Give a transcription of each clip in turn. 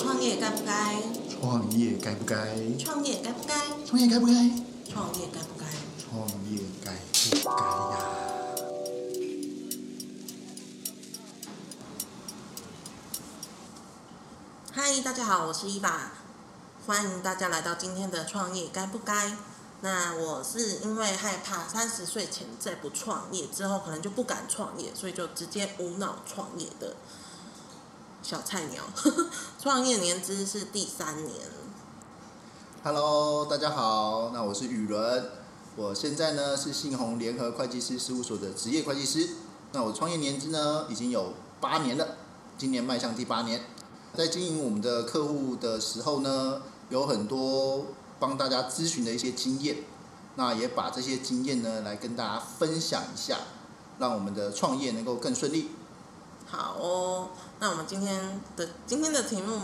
创业该不该？创业该不该？创业该不该？创业该不该？创业该不该？创业该不该呀？嗨，大家好，我是伊爸，欢迎大家来到今天的创业该不该？那我是因为害怕三十岁前再不创业，之后可能就不敢创业，所以就直接无脑创业的小菜鸟。创业年资是第三年，Hello，大家好，那我是宇伦，我现在呢是信宏联合会计师事务所的职业会计师。那我创业年资呢已经有八年了，今年迈向第八年。在经营我们的客户的时候呢，有很多帮大家咨询的一些经验，那也把这些经验呢来跟大家分享一下，让我们的创业能够更顺利。好哦。那我们今天的今天的题目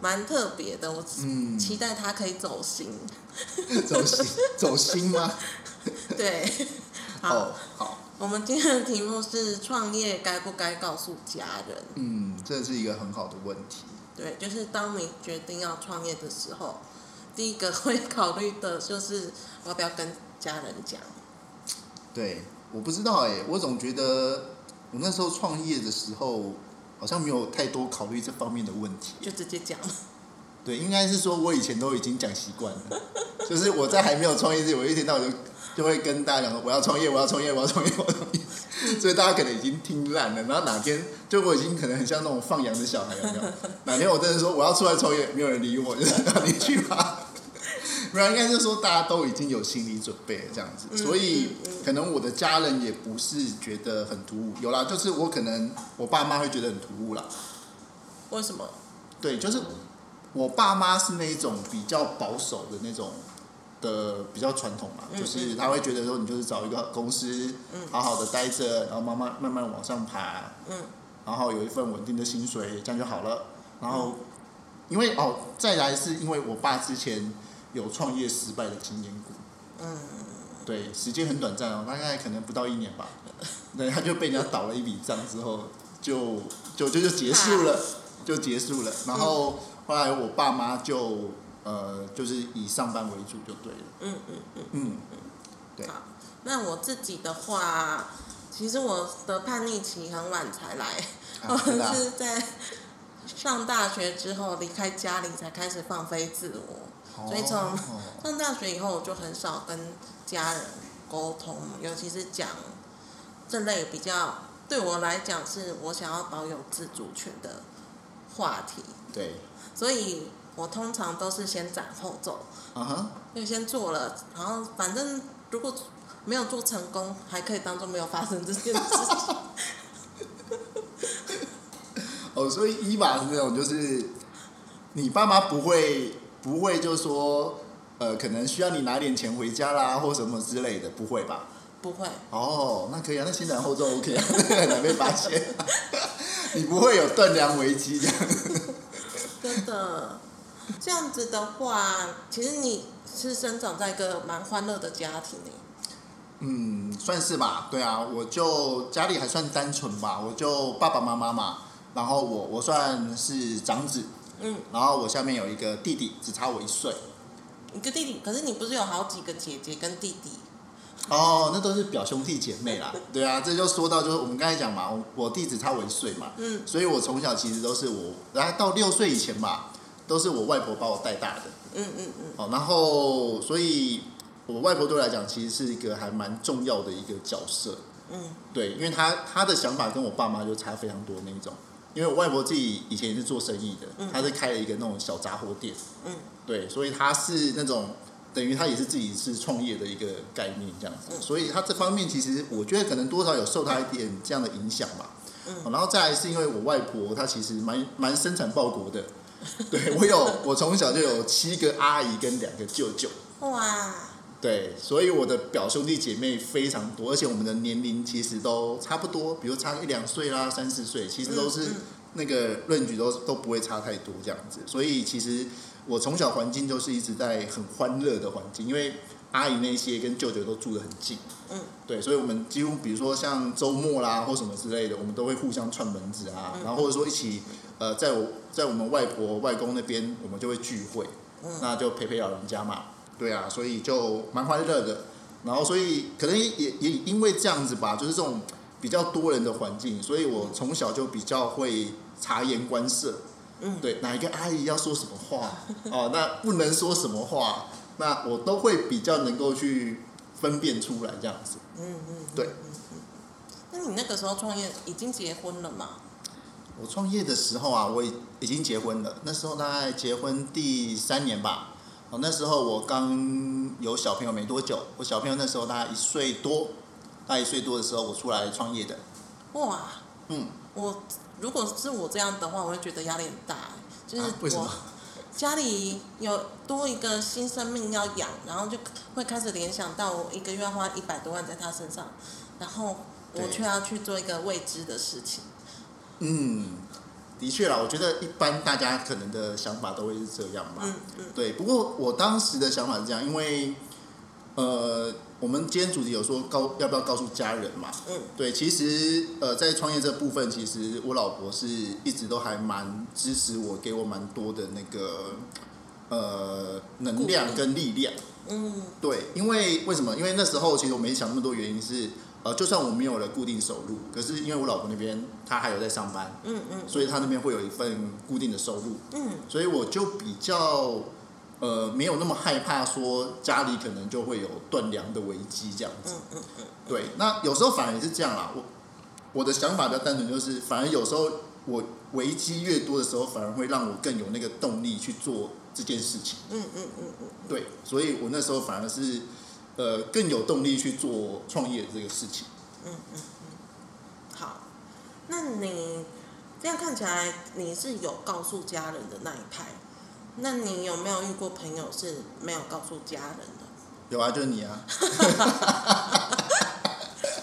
蛮特别的，我嗯期待它可以走心。走心走心吗？对，好。哦，好。我们今天的题目是创业该不该告诉家人？嗯，这是一个很好的问题。对，就是当你决定要创业的时候，第一个会考虑的就是我要不要跟家人讲。对，我不知道哎、我总觉得我那时候创业的时候，好像没有太多考虑这方面的问题。就直接讲，对，应该是说我以前都已经讲习惯了，就是我在还没有创业之前，我一天到晚就就会跟大家讲说我要创业，我要创业，我要创业，我要创业。所以大家可能已经听烂了，然后哪天就我已经可能很像那种放羊的小孩，有没有？哪天我真的说我要出来创业，没有人理我，就是让你去吧。不然应该是说大家都已经有心理准备了这样子，嗯所以可能我的家人也不是觉得很突兀，有啦，就是我可能我爸妈会觉得很突兀啦，为什么？对，就是我爸妈是那一种比较保守的那种的，比较传统嘛，嗯就是他会觉得说你就是找一个公司，嗯。好好的待着，然后慢慢慢慢往上爬，嗯。然后有一份稳定的薪水，这样就好了。然后，因为哦，再来是因为我爸之前有创业失败的经验股，嗯，对，时间很短暂哦，大概可能不到一年吧。对，他就被人家倒了一笔账之后，就就就就结束了，就结束了。然后后来我爸妈就呃，就是以上班为主就对了。嗯嗯嗯。嗯，对好，那我自己的话，其实我的叛逆期很晚才来，我是在上大学之后离开家里才开始放飞自我。所以从哦 上大学以后，我就很少跟家人沟通，尤其是讲这类比较对我来讲是我想要保有自主权的话题，对，所以我通常都是先斩后奏，啊哈，就先做了，然后反正如果没有做成功，还可以当做没有发生这件事情。哦，所以伊娃是那种就是你爸妈不会不会就说呃，可能需要你拿点钱回家啦，或什么之类的，不会吧？不会，哦，那可以啊，那先斩后奏 OK 啊，很难被发现。你不会有断粮危机这样。真的。这样子的话，其实你是生长在一个蛮欢乐的家庭里。嗯，算是吧，对啊，我就家里还算单纯吧，我就爸爸妈妈嘛，然后我我算是长子，嗯，然后我下面有一个弟弟，只差我一岁。一个弟弟，可是你不是有好几个姐姐跟弟弟？哦，那都是表兄弟姐妹啦，对啊，这就说到就是我们刚才讲嘛，我我弟只差我一岁嘛，嗯所以我从小其实都是我，然后到六岁以前吧，都是我外婆把我带大的。嗯嗯嗯，哦，然后所以我外婆对我来讲，其实是一个还蛮重要的一个角色。嗯，对，因为她她的想法跟我爸妈就差非常多那一种。因为我外婆自己以前也是做生意的，嗯她是开了一个那种小杂货店。嗯，对，所以她是那种等于她也是自己是创业的一个概念这样子。嗯所以她这方面其实我觉得可能多少有受她一点这样的影响吧。然后再来是因为我外婆她其实蛮蛮生产报国的。对我有，我从小就有七个阿姨跟两个舅舅，哇，对，所以我的表兄弟姐妹非常多，而且我们的年龄其实都差不多，比如差一两岁啦、三四岁，其实都是那个论据都都不会差太多这样子。所以其实我从小环境就是一直在很欢乐的环境，因为阿姨那些跟舅舅都住得很近，嗯，对，所以我们几乎比如说像周末啦或什么之类的，我们都会互相串门子啊，嗯。然后或者说一起呃，在我在我们外婆外公那边，我们就会聚会，那就陪陪老人家嘛。对啊，所以就蛮欢乐的。然后，所以可能也也因为这样子吧，就是这种比较多人的环境，所以我从小就比较会察言观色。嗯，对，哪一个阿姨要说什么话，哦，那不能说什么话，那我都会比较能够去分辨出来这样子。嗯嗯，对。那你那个时候创业已经结婚了吗？我创业的时候啊，我已已经结婚了。那时候大概结婚第三年吧。哦，那时候我刚有小朋友没多久，我小朋友那时候大概一岁多，大概一岁多的时候我出来创业的。哇，嗯，我如果是我这样的话，我会觉得压力很大，就是我 家里有多一个新生命要养，然后就会开始联想到我一个月要花一百多万在他身上，然后我却要去做一个未知的事情。嗯，的确啦，我觉得一般大家可能的想法都会是这样吧。嗯嗯对，不过我当时的想法是这样，因为呃，我们今天主题有说告要不要告诉家人嘛？嗯，对，其实呃，在创业这部分，其实我老婆是一直都还蛮支持我，给我蛮多的那个呃能量跟力量。嗯对，因为为什么？因为那时候其实我没想那么多，原因是呃，就算我没有了固定收入，可是因为我老婆那边她还有在上班，嗯嗯所以她那边会有一份固定的收入，嗯所以我就比较呃没有那么害怕说家里可能就会有断粮的危机这样子。嗯嗯嗯对，那有时候反而也是这样啦。我我的想法比较单纯，就是反而有时候我危机越多的时候，反而会让我更有那个动力去做这件事情。嗯嗯嗯嗯，对，所以我那时候反而是呃更有动力去做创业这个事情。嗯嗯嗯好，那你这样看起来你是有告诉家人的那一派，那你有没有遇过朋友是没有告诉家人的？有啊，就是你啊。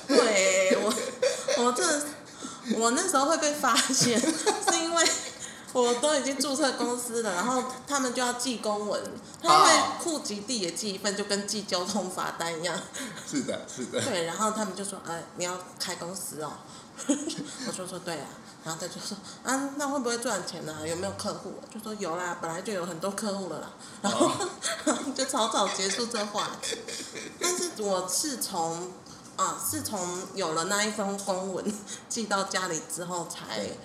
对我，我这我那时候会被发现，是因为我都已经注册公司了，然后他们就要寄公文，他会户籍地也寄一份，就跟寄交通罚单一样。是的，是的。对，然后他们就说：“哎，你要开公司哦。”我说说：“对啊。”然后他就说：“啊，那会不会赚钱呢、有没有客户？”就说：“有啦，本来就有很多客户了啦。”然后、就草草结束这话题。但是我是从啊，是从有了那一封公文寄到家里之后才对，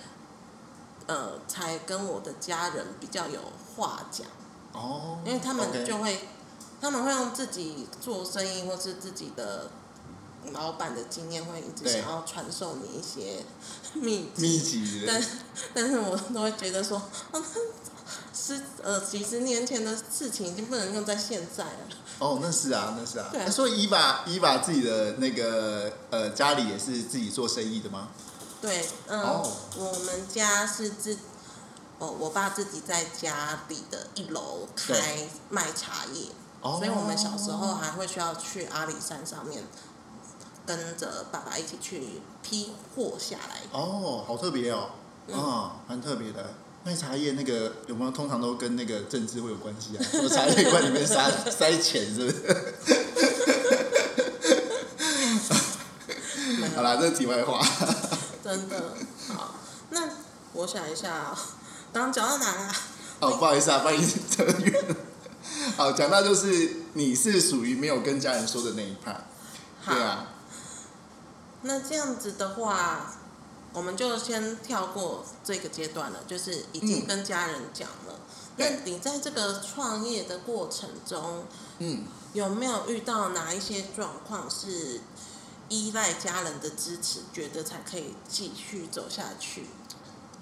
呃，才跟我的家人比较有话讲。哦。因为他们就会他们会用自己做生意或是自己的老板的经验，会一直想要传授你一些秘籍。密集的但。但是我都会觉得说，啊十呃几十年前的事情已经不能用在现在了。哦，那是啊，那是啊。对啊所以伊娃伊娃自己的那个呃家里也是自己做生意的吗？对，嗯，哦我们家是自，哦，我爸自己在家里的一楼开对卖茶叶。哦。所以我们小时候还会需要去阿里山上面，跟着爸爸一起去批货下来。哦，好特别哦。嗯啊，蛮特别的。卖茶叶那个有没有通常都跟那个政治会有关系啊？说茶叶罐里面塞塞钱是不是？好啦，这是题外话。真的好，那我想一下啊，刚刚讲到哪啦？哦，不好意思啊，帮你扯远了。好，讲到就是你是属于没有跟家人说的那一派，对啊，那这样子的话，我们就先跳过这个阶段了，就是已经嗯跟家人讲了。那你在这个创业的过程中，嗯，有没有遇到哪一些状况是依赖家人的支持，觉得才可以继续走下去？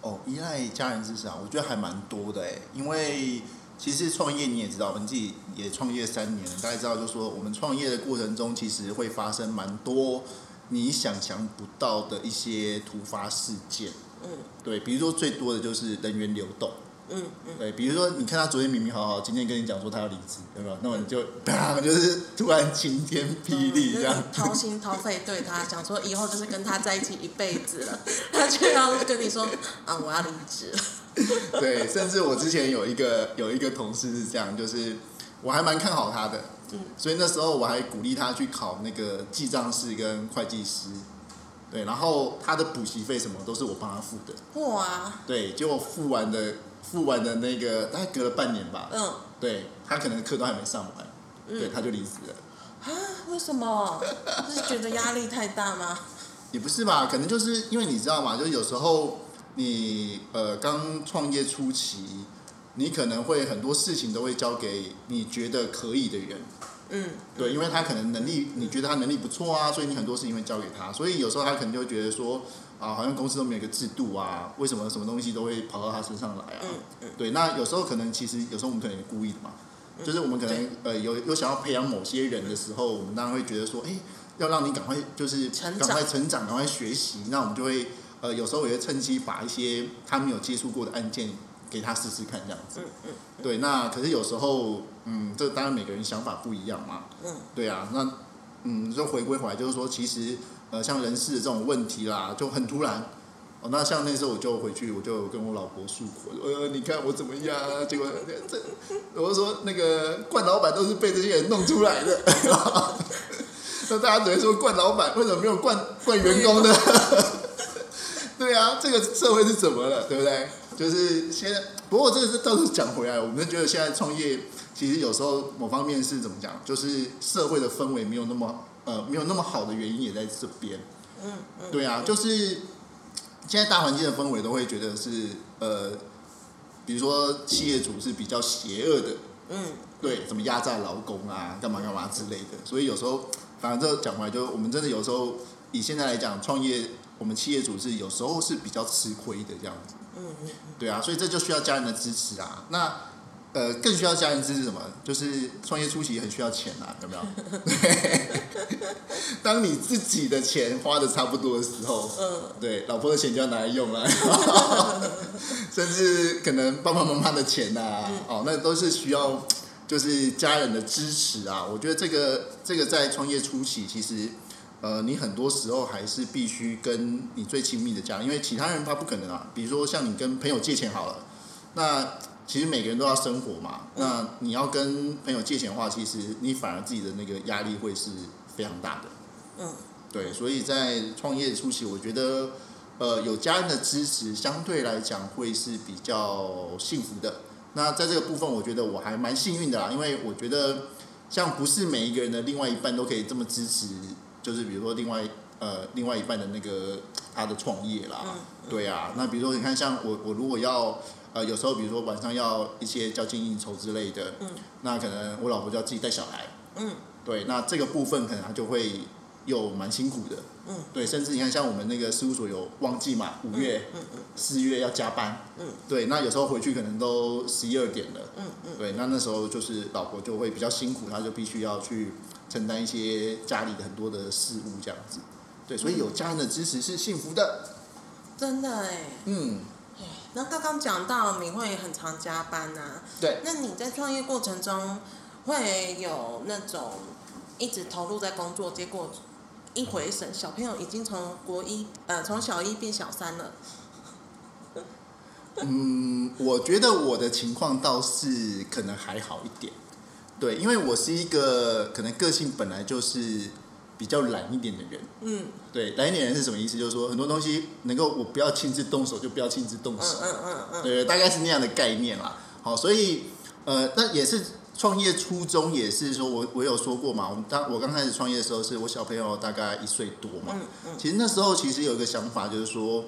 哦，依赖家人支持啊，我觉得还蛮多的哎，因为其实创业你也知道，我们自己也创业三年了，大家知道，就是说我们创业的过程中，其实会发生蛮多你想象不到的一些突发事件。嗯对，比如说最多的就是人员流动。嗯嗯，对，比如说你看他昨天明明好好，今天跟你讲说他要离职，有没有？那么你就 啪，就是突然晴天霹雳这样嗯。掏心掏肺对他讲说，以后就是跟他在一起一辈子了，他却要跟你说啊，我要离职了。对，甚至我之前有一个有一个同事是这样，就是我还蛮看好他的，嗯所以那时候我还鼓励他去考那个记账师跟会计师。对，然后他的补习费什么都是我帮他付的，哇，对，结果付完的付完的那个大概隔了半年吧，嗯。对他可能课都还没上完，对，他就离职了。啊，为什么？是觉得压力太大吗？也不是吧，可能就是因为你知道嘛，就是有时候你呃刚创业初期，你可能会很多事情都会交给你觉得可以的人，嗯，对，因为他可能能力你觉得他能力不错啊，所以你很多事情会交给他，所以有时候他可能就会觉得说啊，好像公司都没有一个制度啊，为什么什么东西都会跑到他身上来啊？嗯嗯对，那有时候可能其实有时候我们可能也故意的嘛，就是我们可能呃有有想要培养某些人的时候，我们当然会觉得说，哎、要让你赶快就是赶快成长，赶快学习，那我们就会呃有时候也会趁机把一些他没有接触过的案件给他试试看这样子。对，那可是有时候，嗯，这当然每个人想法不一样嘛。嗯，对啊，那嗯，就回归回来，就是说，其实呃，像人事的这种问题啦，就很突然。哦，那像那时候我就回去，我就跟我老婆诉苦，呃，你看我怎么样？结果这，我就说那个冠老板都是被这些人弄出来的。那大家只会说冠老板为什么没有冠冠员工呢？对啊，这个社会是怎么了，对不对？就是现在，不过这个是倒是讲回来，我们觉得现在创业其实有时候某方面是怎么讲，就是社会的氛围没有那么呃没有那么好的原因也在这边。嗯嗯，对啊，就是现在大环境的氛围都会觉得是呃，比如说企业主是比较邪恶的，嗯对，怎么压榨劳工啊，干嘛干嘛之类的。所以有时候，反正这讲回来，就我们真的有时候以现在来讲，创业我们企业主是有时候是比较吃亏的这样子。嗯嗯对啊，所以这就需要家人的支持啊。那呃，更需要家人支持什么？就是创业初期很需要钱啊，有没有？对，当你自己的钱花的差不多的时候，嗯对，老婆的钱就要拿来用了，甚至可能爸爸妈妈的钱呐、嗯哦，那都是需要就是家人的支持啊。我觉得这个这个在创业初期，其实呃，你很多时候还是必须跟你最亲密的家人，因为其他人他不可能啊。比如说像你跟朋友借钱好了，那其实每个人都要生活嘛，那你要跟朋友借钱的话，其实你反而自己的那个压力会是非常大的。嗯对，所以在创业初期，我觉得呃有家人的支持，相对来讲会是比较幸福的。那在这个部分，我觉得我还蛮幸运的啦，因为我觉得像不是每一个人的另外一半都可以这么支持，就是比如说另外呃另外一半的那个他的创业啦，嗯对啊，那比如说你看像我我如果要呃有时候比如说晚上要一些交际应酬之类的，嗯那可能我老婆就要自己带小孩，嗯。对，那这个部分可能他就会又蛮辛苦的。嗯，对，甚至你看，像我们那个事务所有旺季嘛，五月、嗯嗯。四月要加班，嗯，对，那有时候回去可能都十一二点了，嗯嗯。对，那那时候就是老婆就会比较辛苦，她就必须要去承担一些家里的很多的事务这样子，对，所以有家人的支持是幸福的，真的哎。嗯，那刚刚讲到你会很常加班啊，对，那你在创业过程中会有那种一直投入在工作，结果一回神，小朋友已经从国一呃从小一变小三了。嗯，我觉得我的情况倒是可能还好一点，对，因为我是一个可能个性本来就是比较懒一点的人。嗯对，懒一点人是什么意思？就是说很多东西能够我不要亲自动手，就不要亲自动嗯手。嗯嗯嗯，对，大概是那样的概念啦。好，所以呃，那也是创业初衷，也是说我我有说过嘛，我们当我刚开始创业的时候，是我小朋友大概一岁多嘛。嗯嗯其实那时候其实有一个想法，就是说，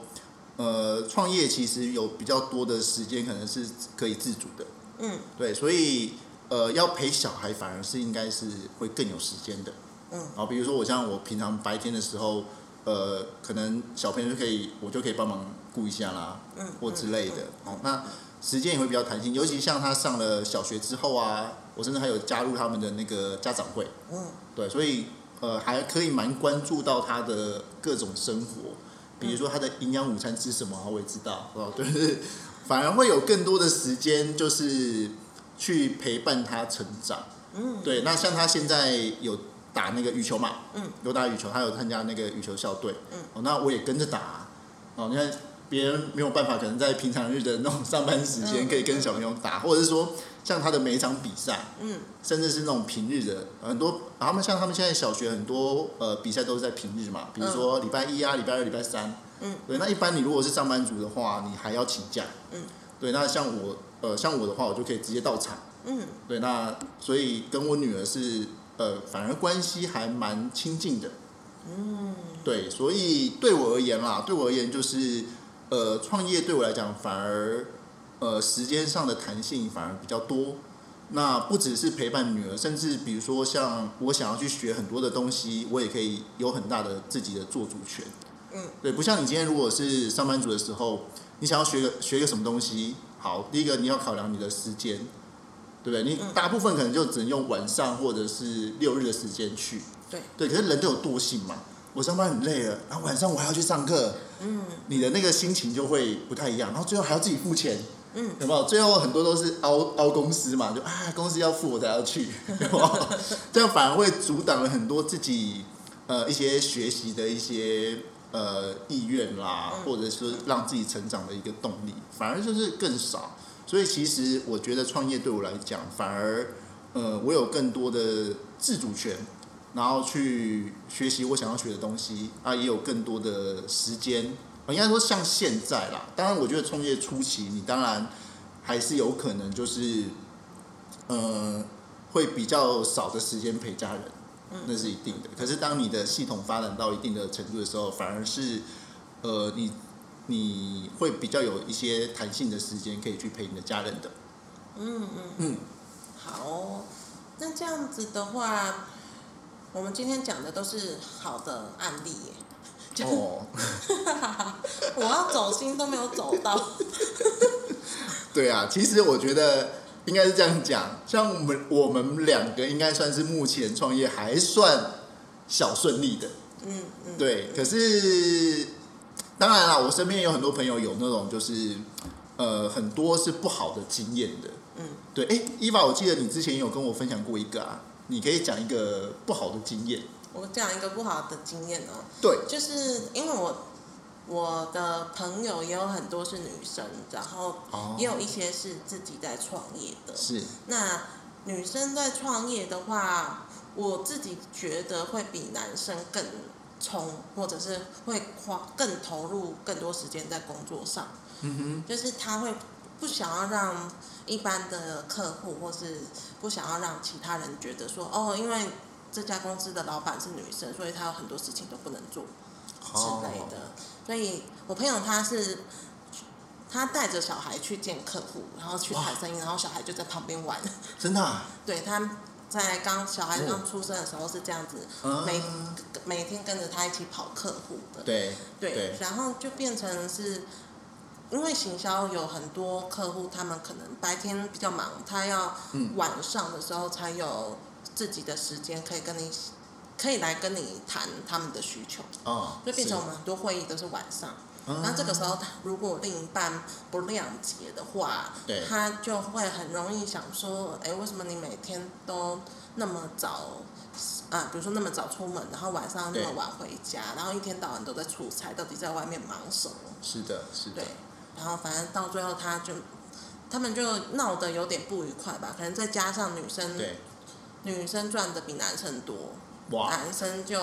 呃，创业其实有比较多的时间可能是可以自主的。嗯对，所以呃，要陪小孩反而是应该是会更有时间的。嗯好，比如说我像我平常白天的时候，呃，可能小朋友就可以，我就可以帮忙顾一下啦，嗯，或之类的。哦，那时间也会比较弹性，尤其像他上了小学之后啊，我甚至还有加入他们的那个家长会。嗯对，所以呃，还可以蛮关注到他的各种生活，比如说他的营养午餐吃什么，我也知道哦，就是反而会有更多的时间，就是去陪伴他成长。嗯对，那像他现在有打那个羽球嘛，嗯，有打羽球，他有参加那个羽球校队，嗯，哦，那我也跟着打、哦，你看别人没有办法，可能在平常日的那种上班时间嗯可以跟小朋友打，或者是说像他的每一场比赛，嗯。甚至是那种平日的很多，他们像他们现在小学很多呃比赛都是在平日嘛，比如说礼拜一啊、礼拜二、礼拜三，嗯，对，那一般你如果是上班族的话，你还要请假，嗯，对，那像我呃像我的话，我就可以直接到场，嗯。对，那所以跟我女儿是呃反而关系还蛮亲近的，嗯对，所以对我而言啦，对我而言就是呃创业对我来讲反而呃时间上的弹性反而比较多。那不只是陪伴女儿，甚至比如说像我想要去学很多的东西，我也可以有很大的自己的做主权。嗯，对，不像你今天如果是上班族的时候，你想要学个学个什么东西，好，第一个你要考量你的时间，对不对？你嗯大部分可能就只能用晚上或者是六日的时间去。对对，可是人都有惰性嘛。我上班很累了，然后晚上我还要去上课，嗯你的那个心情就会不太一样，然后最后还要自己付钱，嗯有没有？最后很多都是凹凹公司嘛，就啊公司要付我才要去，有没有？这样反而会阻挡了很多自己呃一些学习的一些呃意愿啦，嗯或者是让自己成长的一个动力，反而就是更少。所以其实我觉得创业对我来讲，反而呃我有更多的自主权。然后去学习我想要学的东西啊，也有更多的时间。应该说像现在啦，当然我觉得创业初期，你当然还是有可能就是，呃，会比较少的时间陪家人，那是一定的。可是当你的系统发展到一定的程度的时候，反而是，呃，你你会比较有一些弹性的时间可以去陪你的家人的。嗯嗯嗯，好，那这样子的话，我们今天讲的都是好的案例耶。哦，我要走心都没有走到。对啊，其实我觉得应该是这样讲，像我们我们两个应该算是目前创业还算小顺利的，嗯嗯，对。可是当然啦，我身边有很多朋友有那种就是呃很多是不好的经验的，嗯，对。哎，伊娃，我记得你之前有跟我分享过一个啊，你可以讲一个不好的经验，我讲一个不好的经验哦，对，就是因为我我的朋友也有很多是女生，然后哦。也有一些是自己在创业的。是，那女生在创业的话，我自己觉得会比男生更冲，或者是会花更投入更多时间在工作上。嗯哼就是他会不想要让一般的客户，或是不想要让其他人觉得说，哦，因为这家公司的老板是女生，所以她有很多事情都不能做，之类的。所以我朋友他是。他带着小孩去见客户，然后去谈生意，然后小孩就在旁边玩。真的、啊，对，他在刚小孩刚出生的时候是这样子，每天跟着他一起跑客户的。对对，对然后就变成是，因为行销有很多客户，他们可能白天比较忙，他要嗯晚上的时候才有自己的时间可以跟你，可以来跟你谈他们的需求，哦，就变成我们很多会议都是晚上。嗯那这个时候，他如果另一半不谅解的话，对他就会很容易想说，哎，为什么你每天都那么早啊？比如说那么早出门，然后晚上那么晚回家，然后一天到晚都在出差，到底在外面忙什么？是的，是的对，，然后反正到最后他就，他们就闹得有点不愉快吧，可能再加上女生，对，女生赚的比男生多，哇，男生就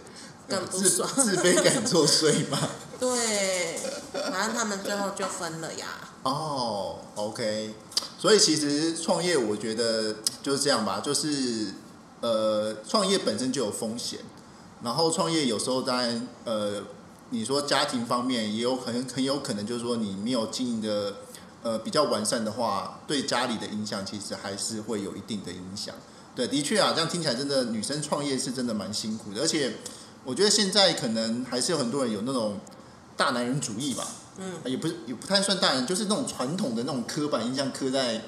更不自爽。自卑感作祟嘛。对，反正他们最后就分了呀。哦，OK，所以其实创业，我觉得就是这样吧，就是呃，创业本身就有风险，然后创业有时候当然呃，你说家庭方面也有很很有可能就是说你没有经营的呃比较完善的话，对家里的影响其实还是会有一定的影响。对，的确啊，这样听起来真的女生创业是真的蛮辛苦的，而且我觉得现在可能还是有很多人有那种大男人主义吧。嗯，也不是也不太算大人，就是那种传统的那种刻板印象刻在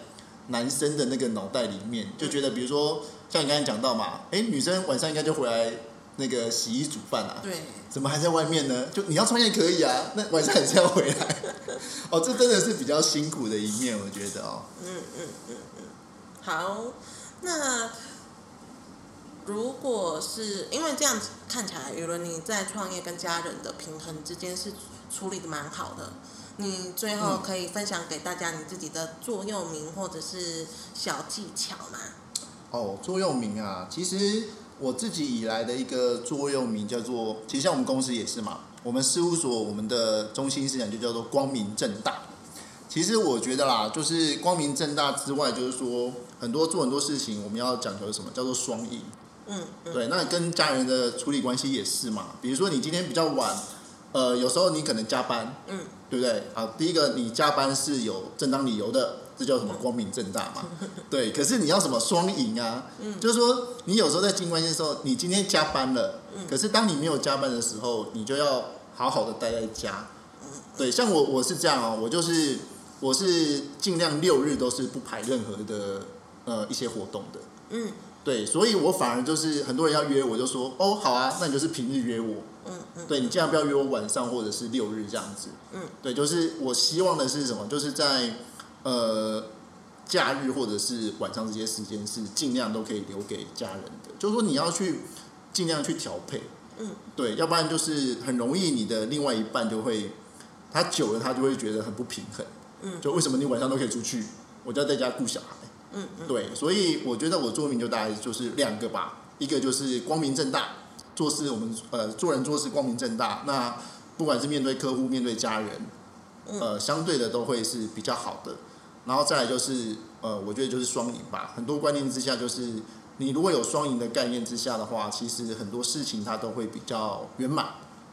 男生的那个脑袋里面，就觉得比如说像你刚才讲到嘛，哎，女生晚上应该就回来那个洗衣煮饭啊，对，怎么还在外面呢？就你要创业可以啊，那晚上还是要回来。哦，这真的是比较辛苦的一面，我觉得哦。嗯嗯嗯嗯，好，那如果是因为这样子看起来，有了你在创业跟家人的平衡之间是处理的蛮好的。你最后可以分享给大家你自己的座右铭或者是小技巧吗？哦，座右铭啊，其实我自己以来的一个座右铭叫做，其实像我们公司也是嘛，我们事务所我们的中心思想就叫做光明正大。其实我觉得啦，就是光明正大之外，就是说很多做很多事情，我们要讲求什么叫做双赢。嗯嗯，对，那跟家人的处理关系也是嘛。比如说你今天比较晚，呃，有时候你可能加班，嗯，对不对？好，第一个你加班是有正当理由的，这叫什么光明正大嘛？对，可是你要什么双赢啊？嗯就是说你有时候在经关系的时候，你今天加班了，嗯可是当你没有加班的时候，你就要好好的待在家。嗯对，像我我是这样哦，我就是我是尽量六日都是不排任何的呃一些活动的。嗯对，所以我反而就是很多人要约我，就说哦好啊，那你就是平日约我。嗯嗯对你尽量不要约我晚上或者是六日这样子。嗯，对，就是我希望的是什么？就是在呃假日或者是晚上这些时间是尽量都可以留给家人的。就是说你要去尽量去调配。嗯，对，要不然就是很容易你的另外一半就会，他久了他就会觉得很不平衡。嗯就为什么你晚上都可以出去，我就要在家顾小孩？嗯嗯对，所以我觉得我座右铭就大概就是两个吧，一个就是光明正大，做事我们呃做人做事光明正大，那不管是面对客户、面对家人，嗯呃，相对的都会是比较好的。然后再来就是呃，我觉得就是双赢吧。很多观念之下，就是你如果有双赢的概念之下的话，其实很多事情它都会比较圆满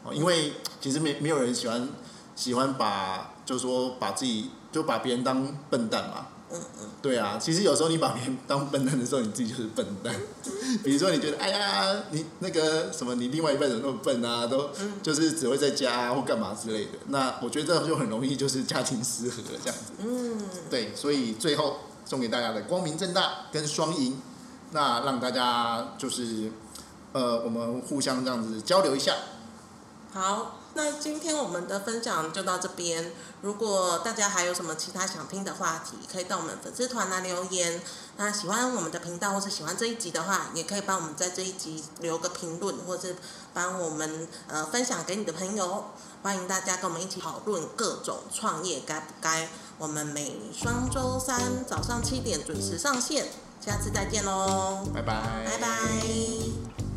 哦。因为其实没没有人喜欢喜欢把就是说把自己就把别人当笨蛋嘛。嗯嗯对啊，其实有时候你把别人当笨蛋的时候，你自己就是笨蛋。比如说，你觉得哎呀，你那个什么，你另外一半怎么那么笨啊？都嗯就是只会在家、啊、或干嘛之类的。那我觉得这就很容易就是家庭失和这样子。嗯，对，所以最后送给大家的光明正大跟双赢，那让大家就是呃，我们互相这样子交流一下。好，那今天我们的分享就到这边。如果大家还有什么其他想听的话题，可以到我们粉丝团来留言。那喜欢我们的频道或是喜欢这一集的话，也可以帮我们在这一集留个评论，或是帮我们呃分享给你的朋友。欢迎大家跟我们一起讨论各种创业该不该。我们每双周三早上七点准时上线，下次再见喽，拜拜，拜拜。